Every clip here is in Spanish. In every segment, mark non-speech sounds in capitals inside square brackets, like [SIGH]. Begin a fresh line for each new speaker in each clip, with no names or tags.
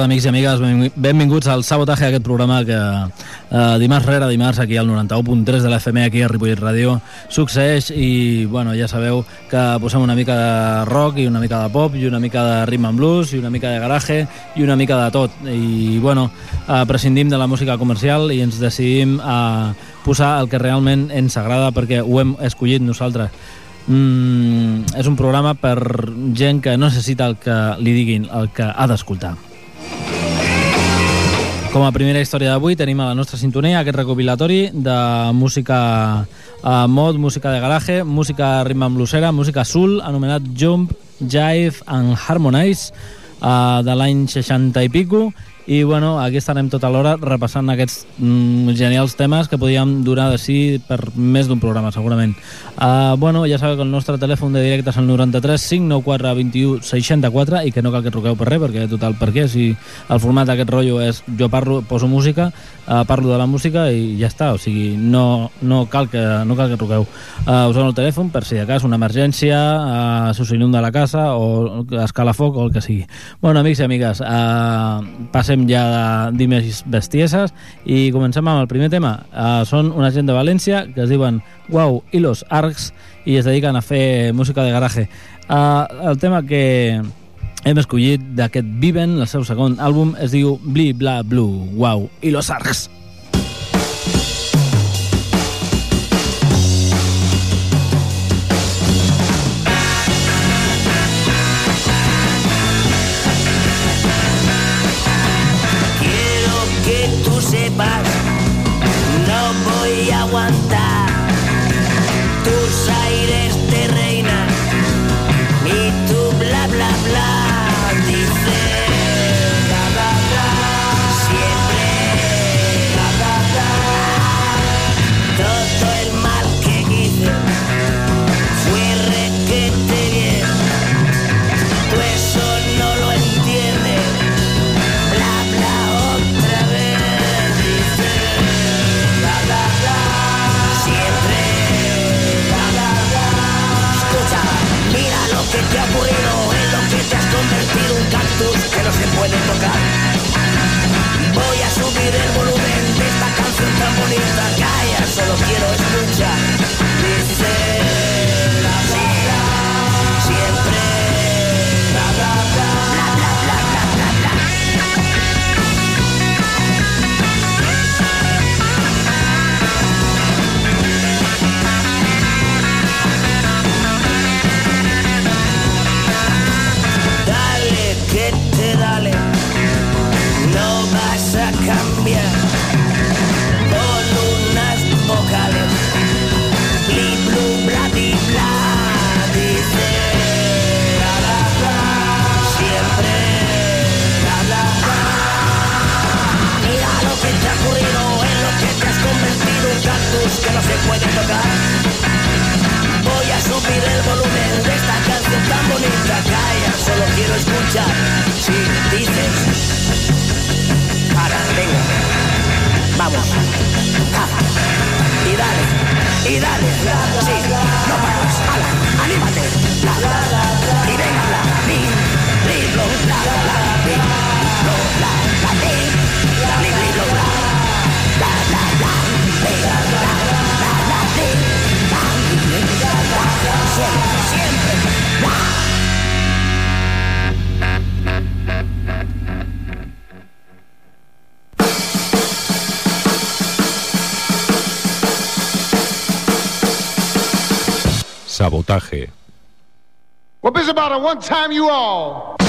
Tarda, amics i amigues. Benvinguts al Sabotaje, aquest programa que eh, dimarts rere dimarts aquí al 91.3 de l'FM aquí a Ripollet Ràdio succeeix i, bueno, ja sabeu que posem una mica de rock i una mica de pop i una mica de rhythm and blues i una mica de garaje i una mica de tot. I, bueno, eh, prescindim de la música comercial i ens decidim a posar el que realment ens agrada perquè ho hem escollit nosaltres. Mm, és un programa per gent que necessita el que li diguin, el que ha d'escoltar. Com a primera història d'avui tenim a la nostra sintonia aquest recopilatori de música a mod, música de garaje, música ritme amb blusera, música soul, anomenat Jump, Jive and Harmonize, uh, de l'any 60 i pico, i bueno, aquí estarem tota l'hora repassant aquests mm, genials temes que podíem durar de sí per més d'un programa, segurament. Uh, bueno, ja sabeu que el nostre telèfon de directe és el 93 594 21 64 i que no cal que truqueu per res, perquè total, per què? Si el format d'aquest rotllo és jo parlo, poso música, uh, parlo de la música i ja està, o sigui, no, no, cal, que, no cal que truqueu. Uh, us dono el telèfon per si de cas una emergència, uh, si us inunda la casa o escala foc o el que sigui. Bueno, amics i amigues, uh, passem parlem ja de Dimes Bestieses i comencem amb el primer tema. Uh, són una gent de València que es diuen Guau i los Arcs i es dediquen a fer música de garaje. Uh, el tema que hem escollit d'aquest Viven, el seu segon àlbum, es diu Bli Bla Blue, Guau i los Arcs.
reportaje.
Well, this about a one time you all.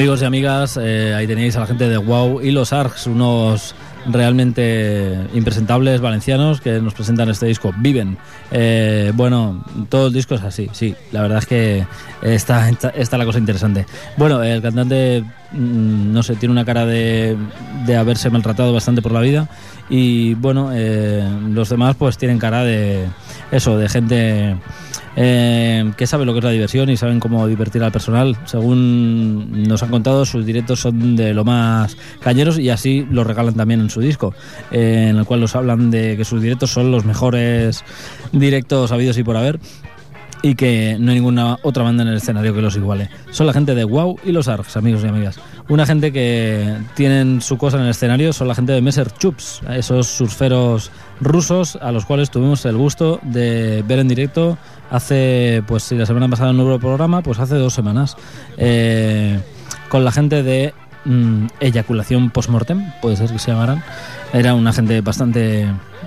Amigos y amigas, eh, ahí tenéis a la gente de Wow y los Arcs, unos realmente impresentables valencianos que nos presentan este disco. Viven. Eh, bueno, todo el disco es así, sí. La verdad es que está, está, está la cosa interesante. Bueno, el cantante, mm, no sé, tiene una cara de, de haberse maltratado bastante por la vida. Y bueno, eh, los demás pues tienen cara de eso, de gente eh, que sabe lo que es la diversión y saben cómo divertir al personal. Según nos han contado, sus directos son de lo más cañeros y así lo regalan también en su disco, eh, en el cual nos hablan de que sus directos son los mejores directos habidos y por haber y que no hay ninguna otra banda en el escenario que los iguale. Son la gente de Wow y los Arcs, amigos y amigas. Una gente que tienen su cosa en el escenario son la gente de Messer Chups, esos surferos rusos a los cuales tuvimos el gusto de ver en directo hace, pues si la semana pasada no hubo programa, pues hace dos semanas. Eh, con la gente de mm, Eyaculación Postmortem, puede ser que se llamaran. Era una gente bastante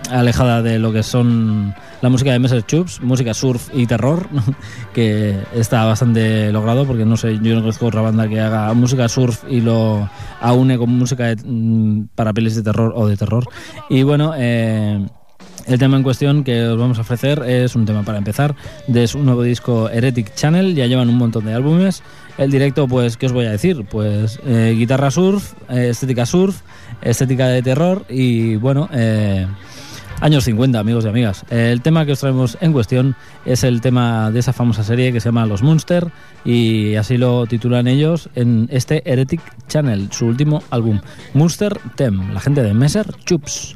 alejada de lo que son la música de Messer Chups, música surf y terror, [LAUGHS] que está bastante logrado porque no sé, yo no conozco otra banda que haga música surf y lo aúne con música de, mm, para pelis de terror o de terror. Y bueno, eh, el tema en cuestión que os vamos a ofrecer es un tema para empezar de su nuevo disco Heretic Channel, ya llevan un montón de álbumes. El directo, pues, ¿qué os voy a decir? Pues eh, guitarra surf, eh, estética surf, estética de terror y bueno, eh, años 50, amigos y amigas. El tema que os traemos en cuestión es el tema de esa famosa serie que se llama Los Monster y así lo titulan ellos en este Heretic Channel, su último álbum, Monster Tem, la gente de Messer Chups.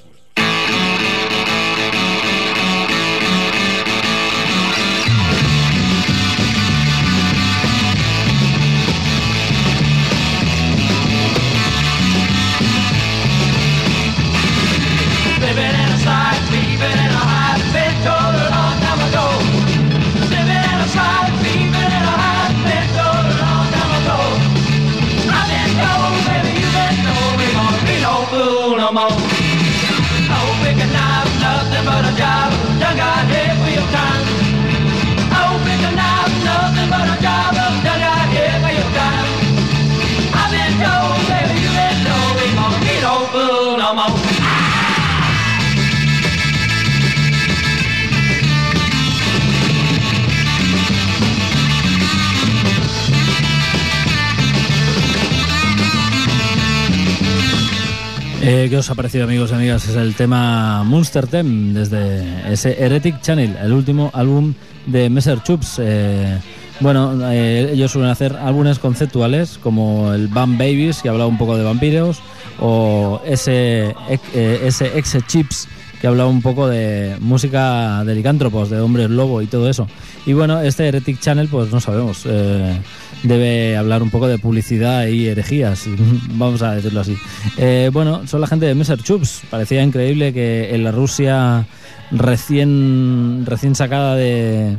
Eh, ¿Qué os ha parecido, amigos y amigas? Es el tema Monster Theme desde ese Heretic Channel, el último álbum de Messer Chups. Eh, bueno, eh, ellos suelen hacer álbumes conceptuales como el Bam Babies, que hablaba un poco de vampiros, o ese, ese Exe Chips, que hablaba un poco de música de licántropos, de hombres lobo y todo eso. Y bueno, este Heretic Channel, pues no sabemos. eh, debe hablar un poco de publicidad y herejías, [LAUGHS] vamos a decirlo así. Eh, bueno, son la gente de Messer Chups. Parecía increíble que en la Rusia recién, recién sacada de,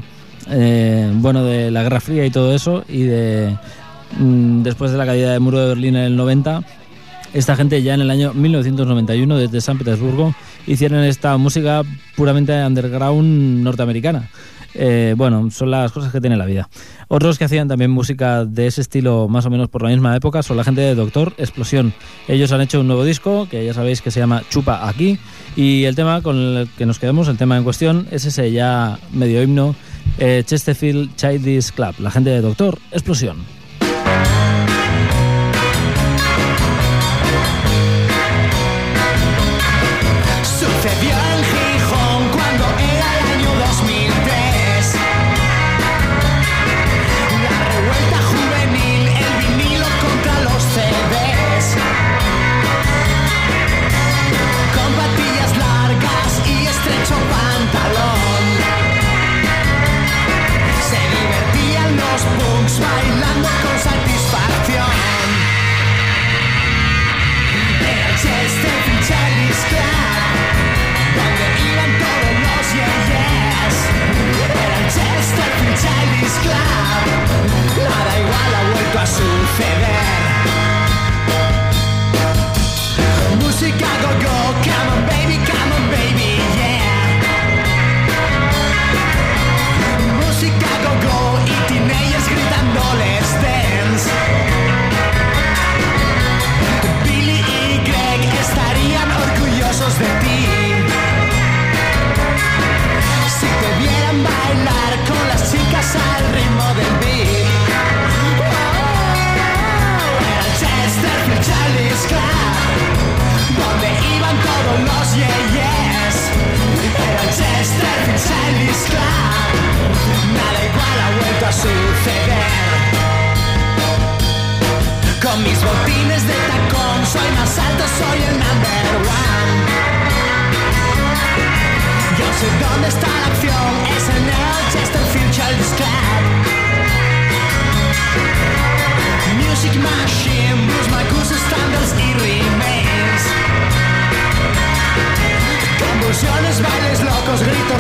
eh, bueno, de la Guerra Fría y todo eso, y de mm, después de la caída del muro de Berlín en el 90, esta gente ya en el año 1991 desde San Petersburgo hicieron esta música puramente underground norteamericana. Eh, bueno, son las cosas que tiene la vida. Otros que hacían también música de ese estilo más o menos por la misma época son la gente de Doctor Explosión. Ellos han hecho un nuevo disco que ya sabéis que se llama Chupa aquí y el tema con el que nos quedamos, el tema en cuestión, es ese ya medio himno eh, Chesterfield Childish Club, la gente de Doctor Explosión.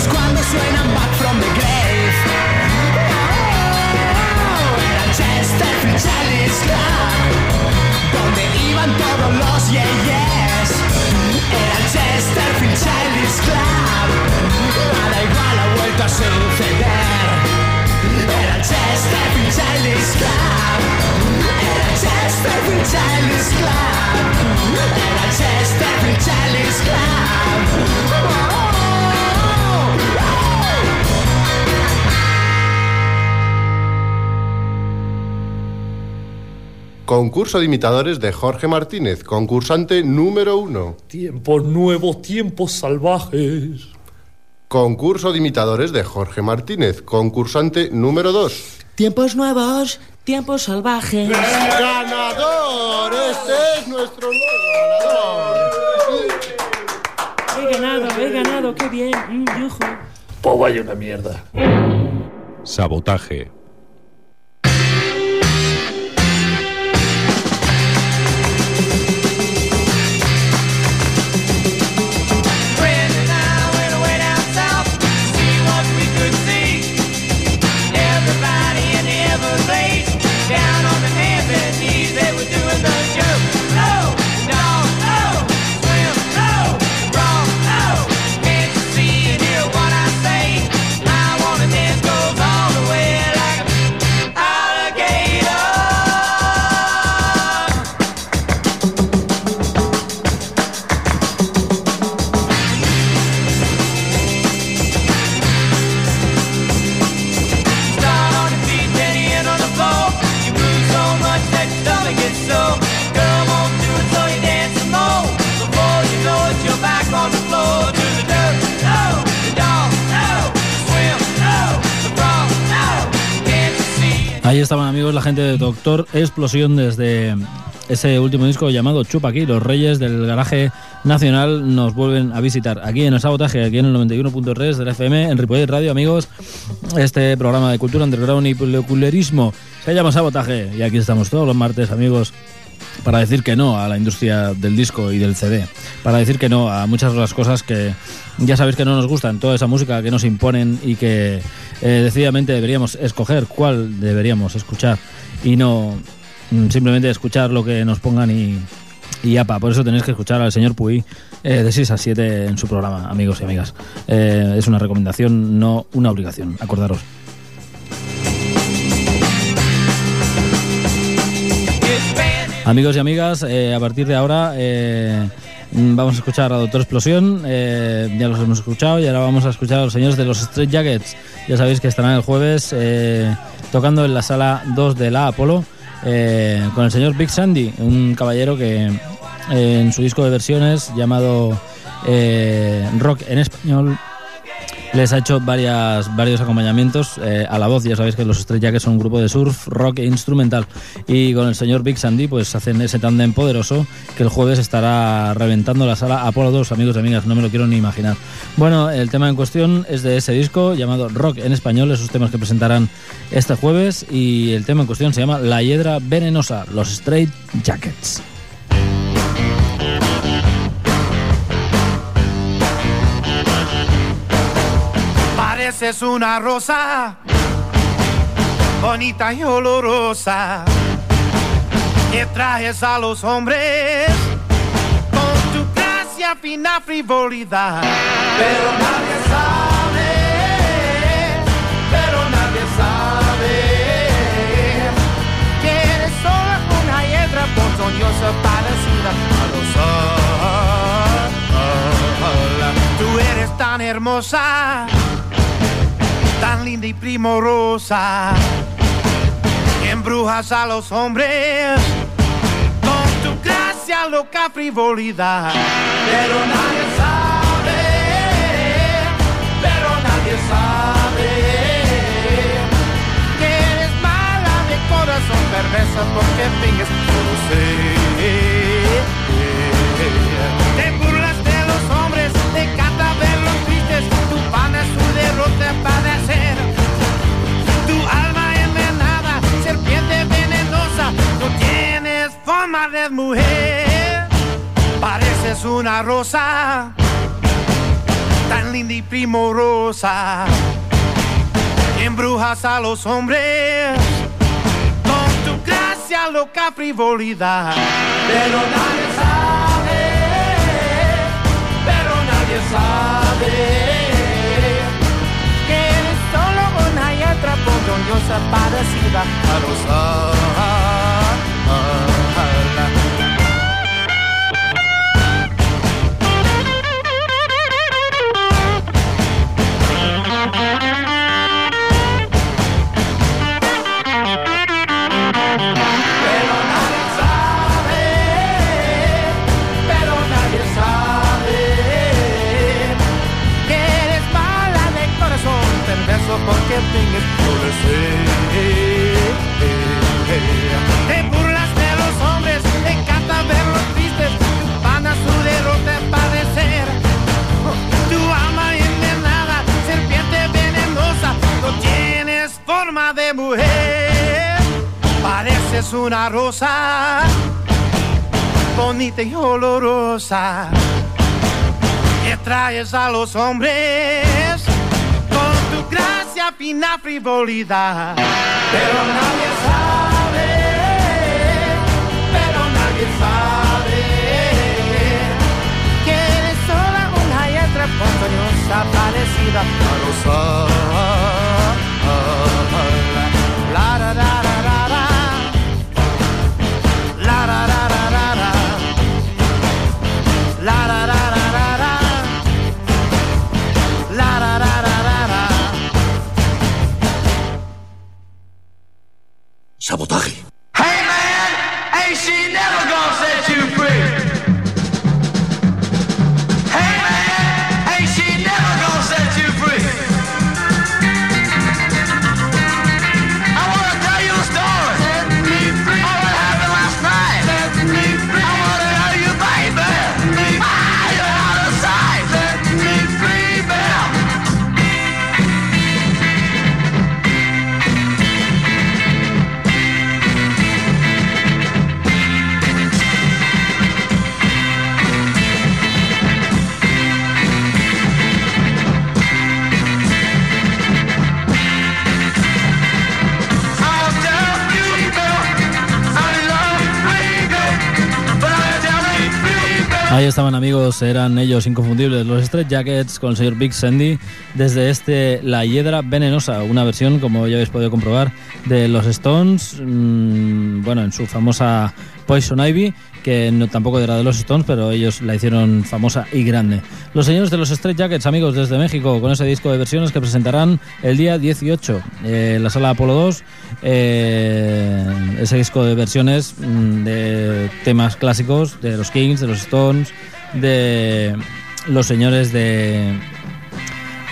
Cuando suenan Back from the Grave. Era Chesterfield Club, donde iban todos los yeyes. Era el Chesterfield Childish Club, nada igual ha vuelto a suceder. Era el Chesterfield Childish Club, era el Chesterfield Childish Club, era el Chesterfield Childish Club.
Concurso de imitadores de Jorge Martínez, concursante número uno.
Tiempos nuevos, tiempos salvajes.
Concurso de imitadores de Jorge Martínez, concursante número 2.
Tiempos nuevos, tiempos salvajes.
¡Ganador! Este es nuestro nuevo ganador.
He ganado, he ganado, qué bien. Mm, yujú.
Pues una mierda.
Sabotaje.
Estaban amigos la gente de Doctor Explosión desde ese último disco llamado Chupa aquí. Los Reyes del Garaje Nacional nos vuelven a visitar aquí en el sabotaje, aquí en el 91.3 del FM, en Ripollet Radio, amigos. Este programa de cultura underground y peculiarismo se llama Sabotaje y aquí estamos todos los martes, amigos, para decir que no a la industria del disco y del CD, para decir que no a muchas de las cosas que ya sabéis que no nos gustan, toda esa música que nos imponen y que eh, decididamente deberíamos escoger cuál deberíamos escuchar y no mm, simplemente escuchar lo que nos pongan y, y apa. Por eso tenéis que escuchar al señor Puy eh, de 6 a 7 en su programa, amigos y amigas. Eh, es una recomendación, no una obligación, acordaros. Amigos y amigas, eh, a partir de ahora eh, mm, vamos a escuchar a Doctor Explosión, eh, ya los hemos escuchado y ahora vamos a escuchar a los señores de los Straight Jackets. Ya sabéis que estarán el jueves tocando en la sala 2 de la Apolo con el señor Big Sandy, un caballero que en su disco de versiones llamado Rock en Español les ha hecho varios acompañamientos eh, a la voz. Ya sabéis que los Straight Jackets son un grupo de surf, rock e instrumental. Y con el señor Big Sandy, pues hacen ese tándem poderoso que el jueves estará reventando la sala Apolo 2, amigos y amigas. No me lo quiero ni imaginar. Bueno, el tema en cuestión es de ese disco llamado Rock en Español, esos temas que presentarán este jueves. Y el tema en cuestión se llama La Hiedra Venenosa, los Straight Jackets.
Pareces una rosa, bonita y olorosa, que traes a los hombres con tu gracia, fina frivolidad. Pero nadie sabe, pero nadie sabe que eres solo una hiedra ponzoñosa parecida a rosa. Tú eres tan hermosa linda y primorosa, embrujas a los hombres con tu gracia, loca frivolidad. Pero nadie sabe, pero nadie sabe que eres mala de corazón, perversa porque finges conocer. De mujer. Pareces una rosa, tan linda y primorosa. Embrujas a los hombres con tu gracia, loca frivolidad. Pero nadie sabe, pero nadie sabe que solo hiedra ponzoñosa parecida a rosa. Una rosa bonita y olorosa que traes a los hombres con tu gracia, fina frivolidad. Pero nadie sabe, pero nadie sabe que eres sola una y otra parecida a rosa.
Ahí estaban amigos, eran ellos inconfundibles, los Straight Jackets con el señor Big Sandy desde este La Hiedra Venenosa, una versión, como ya habéis podido comprobar, de los Stones, mm, bueno, en su famosa Poison Ivy, que no, tampoco era de los Stones, pero ellos la hicieron famosa y grande. Los señores de los Straight Jackets, amigos, desde México, con ese disco de versiones que presentarán el día 18 eh, en la sala Apolo 2, eh, ese disco de versiones mm, de temas clásicos de los Kings, de los Stones, de los señores de...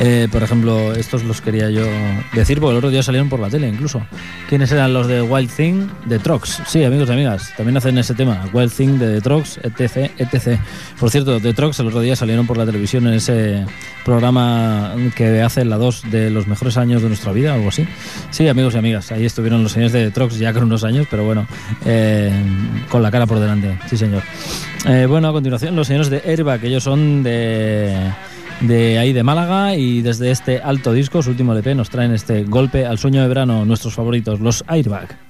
eh, por ejemplo, estos los quería yo decir porque el otro día salieron por la tele incluso. ¿Quiénes eran los de Wild Thing? De Trox. Sí, amigos y amigas, también hacen ese tema. Wild Thing de The Trox, etc, etc. Por cierto, The Trox el otro día salieron por la televisión en ese programa que hace la 2 de los mejores años de nuestra vida, algo así. Sí, amigos y amigas, ahí estuvieron los señores de Trox ya con unos años, pero bueno, eh, con la cara por delante. Sí, señor. Eh, bueno, a continuación, los señores de Airbag, ellos son de de ahí de Málaga y desde este alto disco, su último LP, nos traen este golpe al sueño de verano, nuestros favoritos, los Airbag.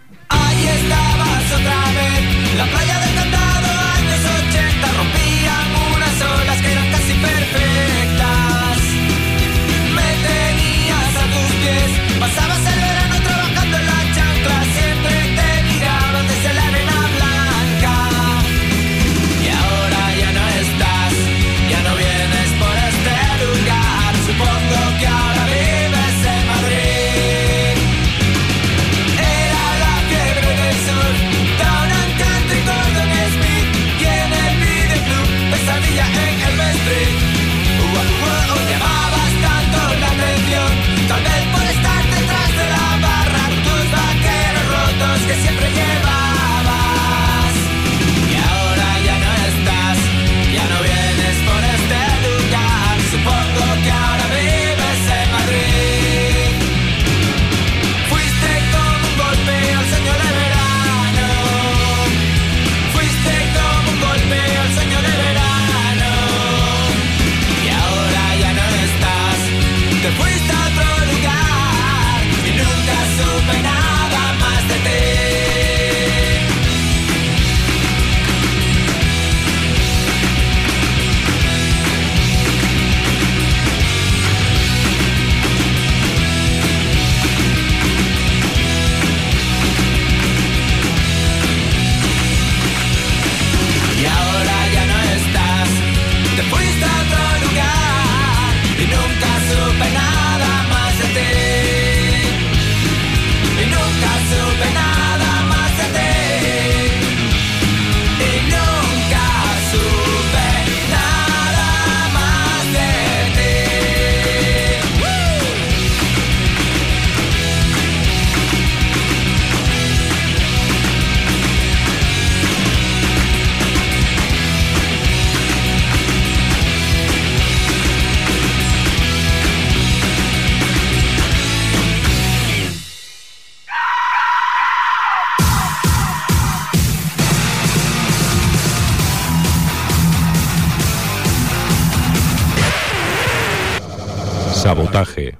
Sabotaje.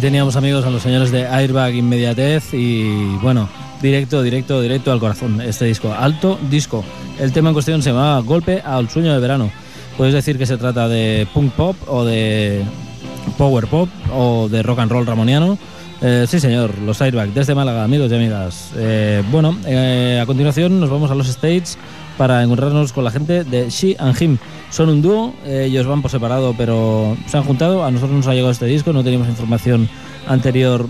Teníamos amigos a los señores de Airbag Inmediatez y bueno, directo, directo, directo al corazón este disco. Alto disco. El tema en cuestión se llamaba Golpe al sueño de verano. Puedes decir que se trata de punk pop o de power pop o de rock and roll ramoniano. Eh, sí, señor, los Airbag desde Málaga, amigos y amigas. Eh, bueno, eh, a continuación nos vamos a los States para encontrarnos con la gente de She and Him. Son un dúo, eh, ellos van por separado, pero se han juntado. A nosotros nos ha llegado este disco, no teníamos información anterior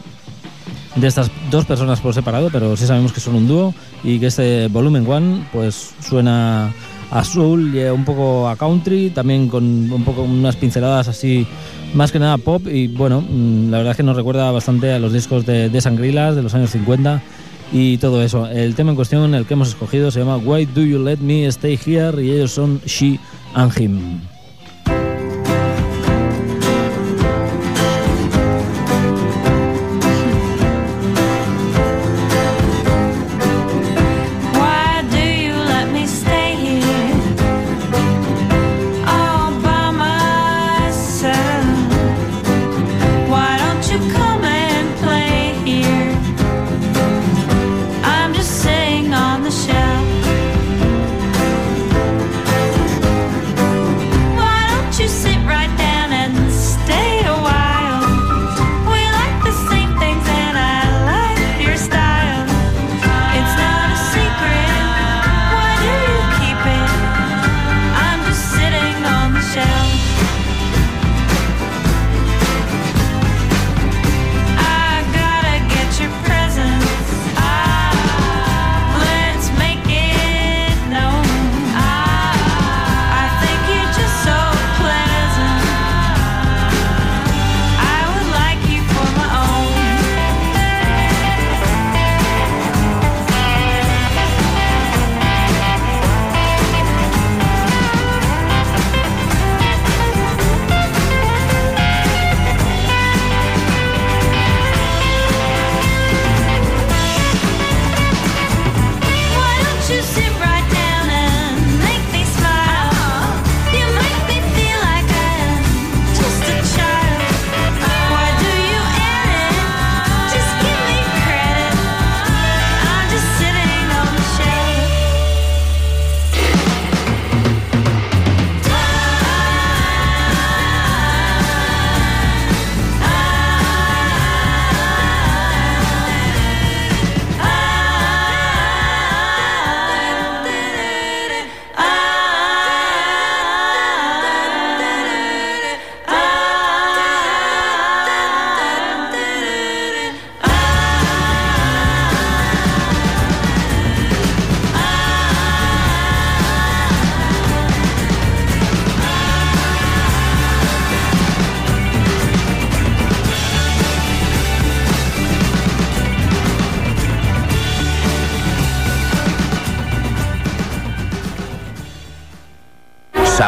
de estas dos personas por separado, pero sí sabemos que son un dúo y que este volumen one pues suena a soul y un poco a country, también con un poco unas pinceladas así más que nada pop y bueno, mm, la verdad es que nos recuerda bastante a los discos de, de Sangrilas de los años 50 y todo eso. El tema en cuestión, el que hemos escogido, se llama Why Do You Let Me Stay Here y ellos son She and Him.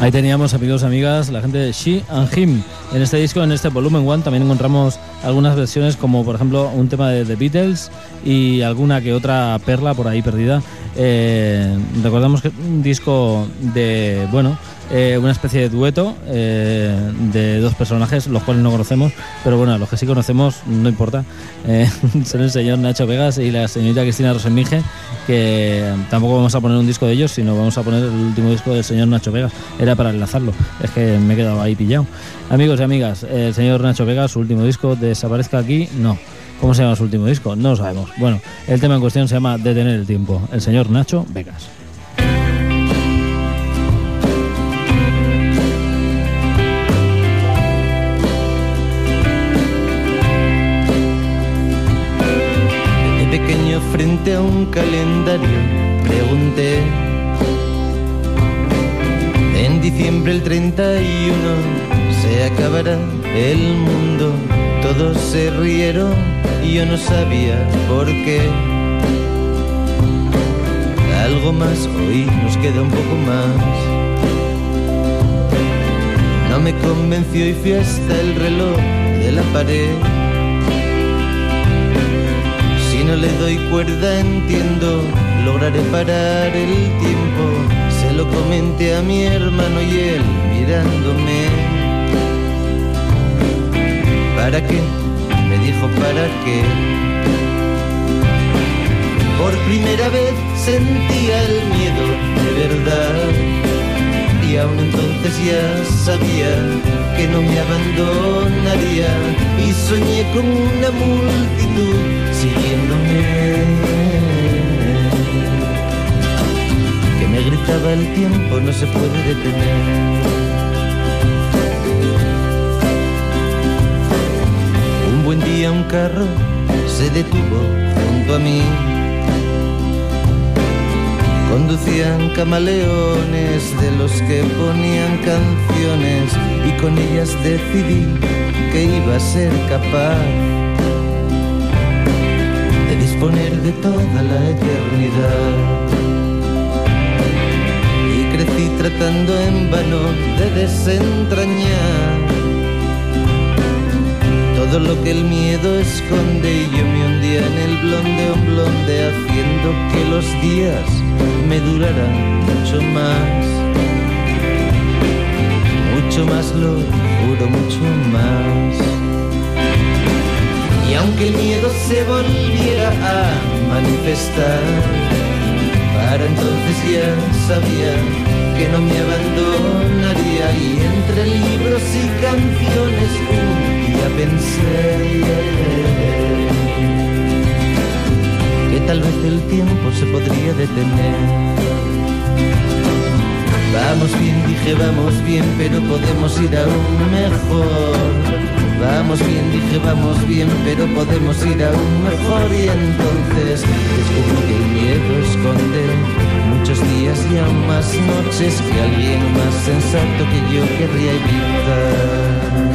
Ahí teníamos, amigos amigas, la gente de She and Him. En este disco, en este volumen One, también encontramos algunas versiones, como por ejemplo un tema de The Beatles y alguna que otra perla por ahí perdida. Eh, recordamos que un disco de, bueno, eh, una especie de dueto eh, de dos personajes, los cuales no conocemos, pero bueno, los que sí conocemos no importa. [LAUGHS] Son el señor Nacho Vegas y la señorita Cristina Rosemige, que tampoco vamos a poner un disco de ellos, sino vamos a poner el último disco del señor Nacho Vegas. Era para enlazarlo, es que me he quedado ahí pillado. Amigos amigas, el señor Nacho Vegas, su último disco, ¿desaparezca aquí? No. ¿Cómo se llama su último disco? No lo sabemos. Bueno, el tema en cuestión se llama Detener el tiempo. El señor Nacho Vegas.
De pequeño frente a un calendario pregunté En diciembre el 31 se acabará el mundo Todos se rieron y yo no sabía por qué Algo más hoy nos queda un poco más No me convenció y fui hasta el reloj de la pared si no le doy cuerda entiendo, lograré parar el tiempo. Se lo comenté a mi hermano y él mirándome. ¿Para qué? Me dijo, ¿para qué? Por primera vez sentía el miedo de verdad. Y aún entonces ya sabía que no me abandonaría. Y soñé con una multitud siguiéndome. Que me gritaba el tiempo no se puede detener. Buen día un carro se detuvo junto a mí. Conducían camaleones de los que ponían canciones y con ellas decidí que iba a ser capaz de disponer de toda la eternidad. Y crecí tratando en vano de desentrañar todo lo que el miedo esconde y yo me hundía en el blonde un blonde haciendo que los días me duraran mucho más. Mucho más lo juro, mucho más. Y aunque el miedo se volviera a manifestar, para entonces ya sabía que no me abandonaría y entre libros y canciones un día pensé que tal vez el tiempo se podría detener. Vamos bien, dije, vamos bien, pero podemos ir aún mejor. Vamos bien, dije, vamos bien, pero podemos ir aún mejor. Y entonces descubrí que el miedo esconde muchos días y aún más noches que alguien más sensato que yo querría evitar.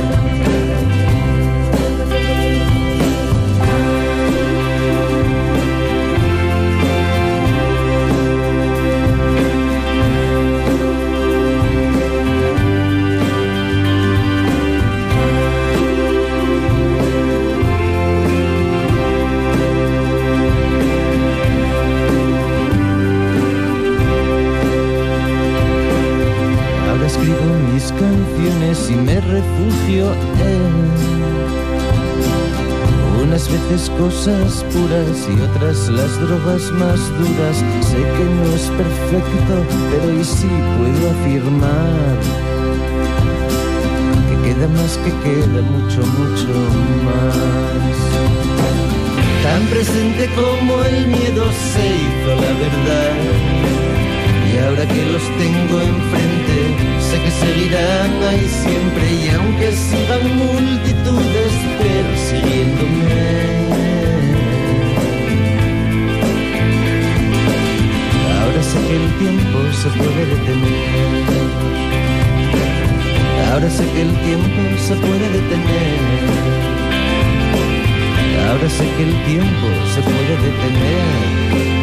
Cosas puras y otras las drogas más duras. Sé que no es perfecto, pero y sí puedo afirmar que queda más que queda mucho, mucho más. Tan presente como el miedo se hizo la verdad. Y ahora que los tengo enfrente, sé que seguirán ahí siempre. Y aunque sigan multitudes persiguiéndome, ahora sé que el tiempo se puede detener. Ahora sé que el tiempo se puede detener. Ahora sé que el tiempo se puede detener.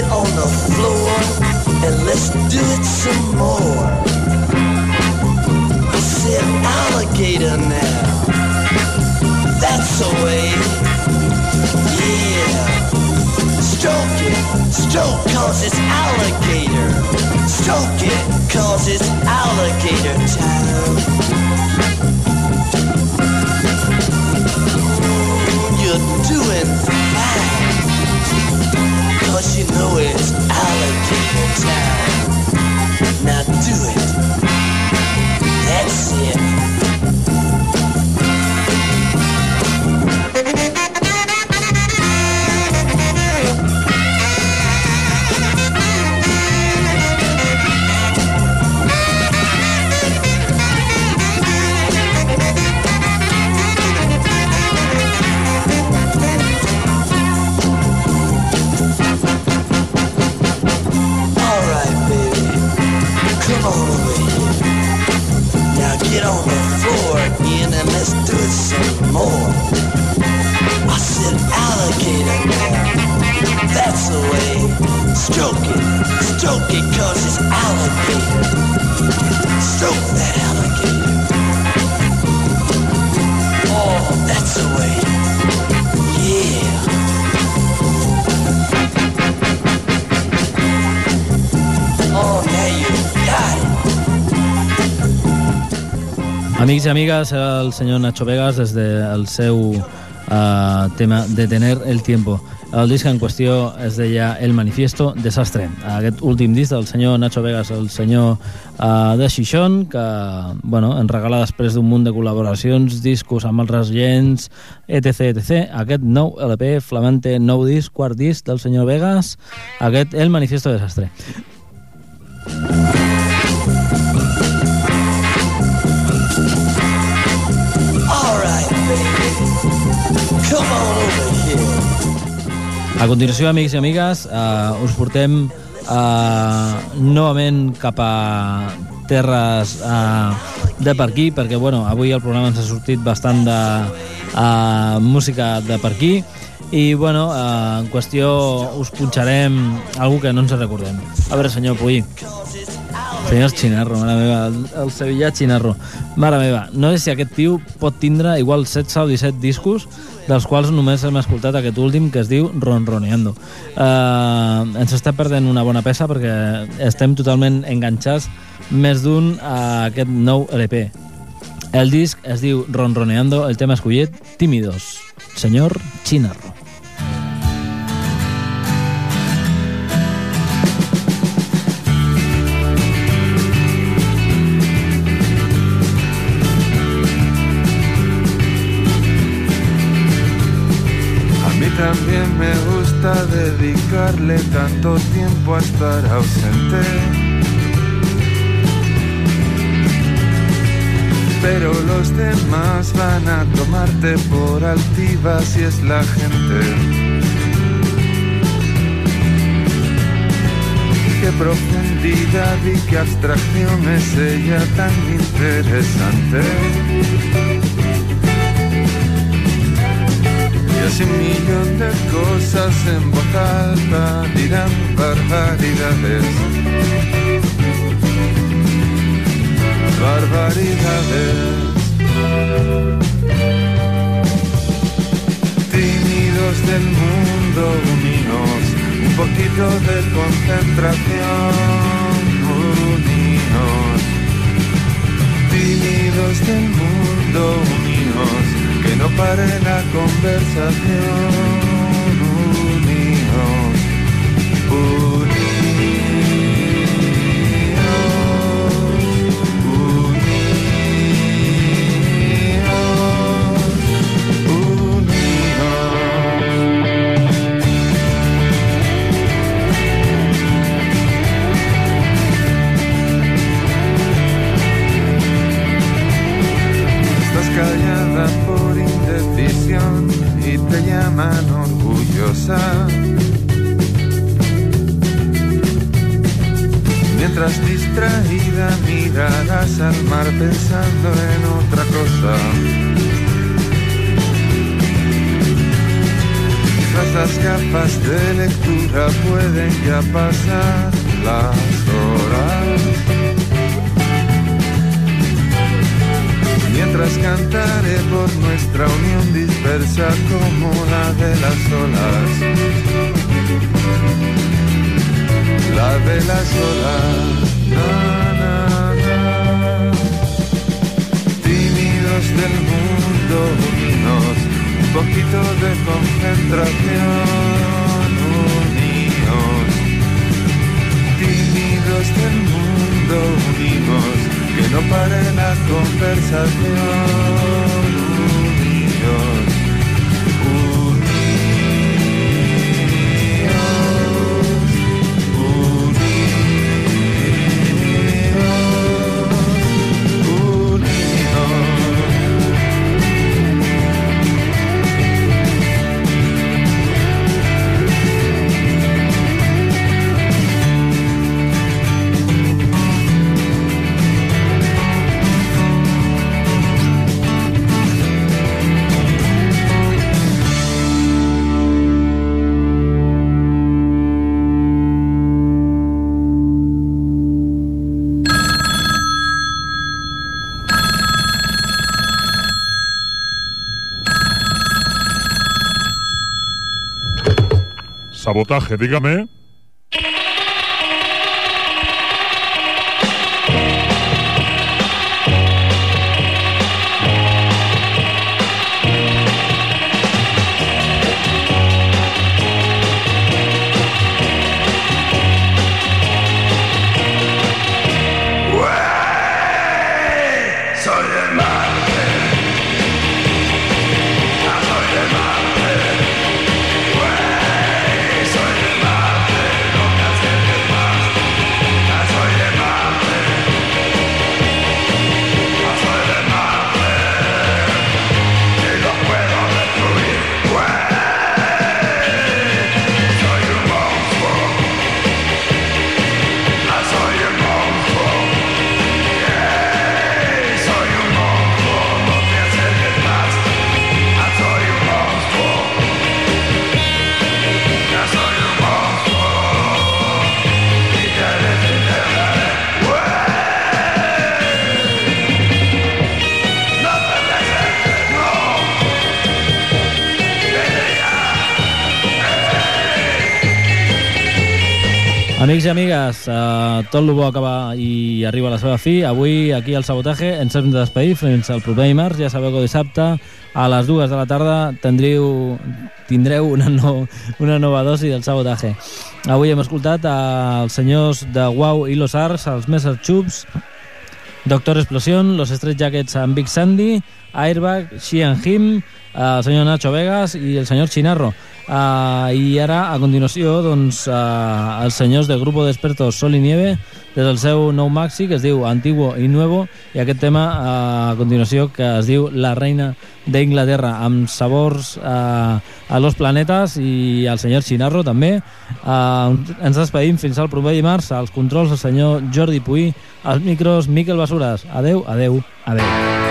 Get on the floor and let's do it some more. I said alligator now. That's the way. Yeah. Stroke it, stroke cause it's alligator. Stroke it cause it's alligator time. You're doing fine. You know it's alligator time. Now do it. That's it. Stroke it. Stroke it cause it's alligator. Stroke that alligator. Oh, that's the way. Yeah. Oh.
Amics i amigues, el senyor Nacho Vegas des del seu uh, tema de tener el tiempo. El disc en qüestió es deia El Manifiesto Desastre. Aquest últim disc del senyor Nacho Vegas, el senyor uh, de Xixón, que bueno, ens regala després d'un munt de col·laboracions, discos amb altres gens, etc, etc. Aquest nou LP, flamante nou disc, quart disc del senyor Vegas, aquest El Manifiesto Desastre.
Alright,
A continuació, amics i amigues, eh, us portem eh, novament cap a terres eh, de per aquí, perquè bueno, avui el programa ens ha sortit bastant de eh, música de per aquí, i bueno, eh, en qüestió us punxarem algú que no ens recordem. A veure, senyor Puy. Senyor Chinarro, mare meva, el, el Sevilla Chinarro. Mare meva, no sé si aquest tio pot tindre igual 16 o 17 discos, dels quals només hem escoltat aquest últim que es diu Ronroneando. Uh, ens està perdent una bona peça perquè estem totalment enganxats més d'un a aquest nou LP. El disc es diu Ronroneando, el tema escollit, Tímidos. Senyor Chinarro.
dedicarle tanto tiempo a estar ausente. Pero los demás van a tomarte por altiva si es la gente. Qué profundidad y qué abstracción es ella tan interesante. Así un millón de cosas en voz dirán barbaridades. Barbaridades. Tímidos del mundo unidos, un poquito de concentración unidos. Tímidos del mundo unidos, que no pare la conversación. Estás
Sabotaje, dígame.
Amics i amigues, eh, tot el bo acaba i arriba a la seva fi. Avui, aquí al Sabotaje, ens hem de despedir fins al proper dimarts. Ja sabeu que dissabte, a les dues de la tarda, tindriu, tindreu una, no, una nova dosi del Sabotaje. Avui hem escoltat als senyors de Wow i Los Arts, els Messer Chups, Doctor Explosion, Los Straight Jackets amb Big Sandy, Airbag, Xian Him, el senyor Nacho Vegas i el senyor Chinarro. Uh, I ara, a continuació, doncs, uh, els senyors del grup d'expertos Sol i Nieve, des del seu nou maxi, que es diu Antiguo i Nuevo, i aquest tema, uh, a continuació, que es diu La reina d'Inglaterra, amb sabors uh, a los planetes i el senyor Chinarro també. Uh, ens despedim fins al proper dimarts. Als controls, el senyor Jordi Puy, als micros, Miquel Basures. Adeu, adeu, adeu.